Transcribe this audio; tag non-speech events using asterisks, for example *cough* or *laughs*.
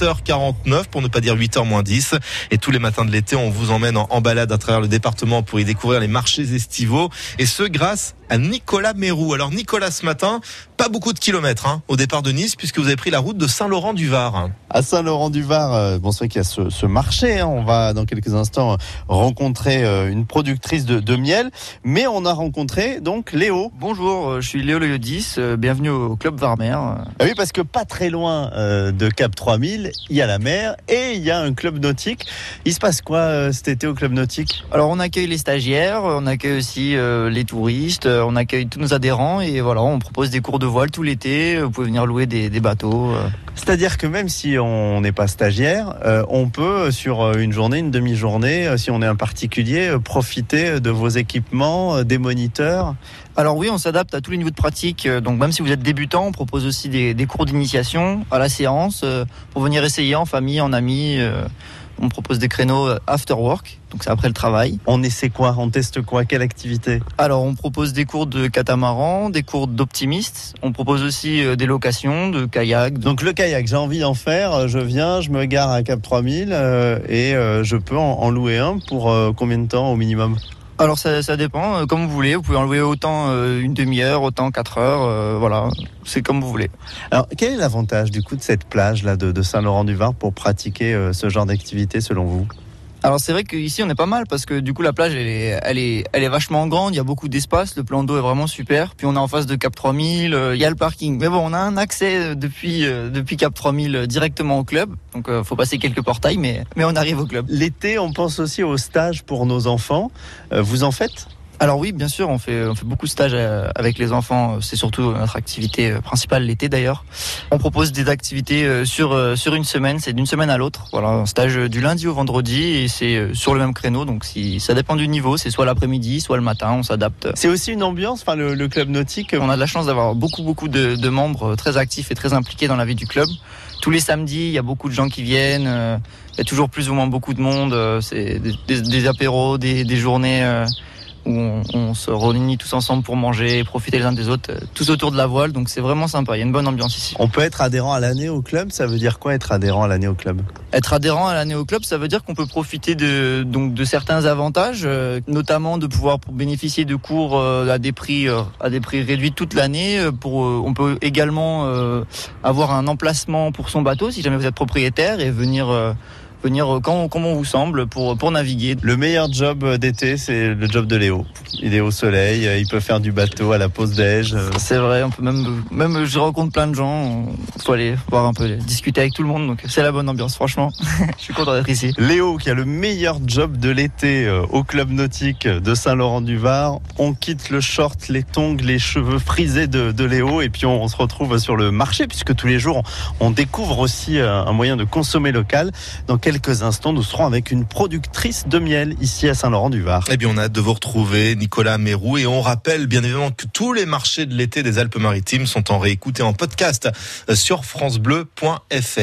7h49 pour ne pas dire 8h moins 10 et tous les matins de l'été on vous emmène en, balade à travers le département pour y découvrir les marchés estivaux et ce grâce à Nicolas Mérou. Alors Nicolas ce matin, pas beaucoup de kilomètres hein, au départ de Nice puisque vous avez pris la route de Saint-Laurent-du-Var. À Saint-Laurent-du-Var, euh, bon c'est vrai qu'il y a ce, marché, hein. on va dans quelques instants rencontrer euh, une productrice de, miel, mais on a rencontré donc Léo. Bonjour, euh, je suis Léo Léodis, bienvenue au Club Varmer. Ah oui parce que pas très loin de Cap 3000, il y a la mer et il y a un club nautique. Il se passe quoi cet été au club nautique? Alors on accueille les stagiaires, on accueille aussi les touristes, on accueille tous nos adhérents et voilà, on propose des cours de voile tout l'été. Vous pouvez venir louer des, bateaux. Euh. C'est-à-dire que même si on n'est pas stagiaire, euh, on peut sur euh, une journée, une demi-journée, si on est un particulier, profiter de vos équipements, des moniteurs. Alors oui, on s'adapte à tous les niveaux de pratique. Donc même si vous êtes débutant, on propose aussi des, des cours d'initiation à la séance pour venir essayer en famille, en amis on propose des créneaux euh, after work, donc c'est après le travail. On essaie quoi? On teste quoi? Quelle activité? Alors on propose des cours de catamaran, des cours d'optimiste. On propose aussi euh, des locations de kayak. Donc le kayak, j'ai envie d'en faire. Euh, je viens, je me gare à Cap 3000 et je peux en louer un pour combien de temps au minimum? Alors ça, dépend, euh, comme vous voulez. Vous pouvez en louer autant euh, une demi-heure, autant quatre heures. Euh, voilà, c'est comme vous voulez. Alors quel est l'avantage du coup de cette plage là de Saint-Laurent-du-Var pour pratiquer ce genre d'activité selon vous? Alors c'est vrai qu'ici on est pas mal parce que du coup la plage elle est, vachement grande, il y a beaucoup d'espace, le plan d'eau est vraiment super. Puis on est en face de Cap 3000, euh, il y a le parking. Mais bon, on a un accès euh, depuis euh, depuis Cap 3000 directement au club, donc faut passer quelques portails, mais mais on arrive au club. L'été, on pense aussi au stage pour nos enfants. vous en faites? Alors oui, bien sûr, on fait, on fait beaucoup de stages euh, avec les enfants. C'est surtout notre activité euh, principale l'été d'ailleurs. On propose des activités euh, sur sur une semaine, c'est d'une semaine à l'autre. Voilà, un stage du lundi au vendredi et c'est sur le même créneau. Donc si ça dépend du niveau, c'est soit l'après-midi, soit le matin, on s'adapte. C'est aussi une ambiance, enfin le, club nautique. On a de la chance d'avoir beaucoup beaucoup de, de, membres très actifs et très impliqués dans la vie du club. Tous les samedis, il y a beaucoup de gens qui viennent. Il y a toujours plus ou moins beaucoup de monde. C'est des, des, apéros, des, des journées où on, se réunit tous ensemble pour manger et profiter les uns des autres, euh, tous autour de la voile. Donc c'est vraiment sympa. Il y a une bonne ambiance ici. On peut être adhérent à l'année au club. Ça veut dire quoi être adhérent à l'année au club? Être adhérent à l'année au club, ça veut dire qu'on peut profiter de donc de certains avantages, euh, notamment de pouvoir bénéficier de cours euh, à des prix à des prix réduits toute l'année. Pour on peut également avoir un emplacement pour son bateau si jamais vous êtes propriétaire et venir venir euh, quand, on vous semble pour, pour naviguer. Le meilleur job euh, d'été, c'est le job de Léo. Il est au soleil, euh, il peut faire du bateau à la pause déj. C'est vrai, on peut même, même je rencontre plein de gens, il faut aller voir un peu, discuter avec tout le monde, donc c'est la bonne ambiance, franchement. *laughs* je suis content d'être ici. Léo qui a le meilleur job de l'été au club nautique de Saint-Laurent-du-Var. On quitte le short, les tongs, les cheveux frisés de, de Léo et puis on, se retrouve sur le marché puisque tous les jours on, découvre aussi un moyen de consommer local. Donc quelques instants, nous serons avec une productrice de miel ici à Saint-Laurent-du-Var. Eh bien, on a hâte de vous retrouver, Nicolas Mérou. Et on rappelle bien évidemment que tous les marchés de l'été des Alpes-Maritimes sont en réécouté en podcast sur FranceBleu.fr.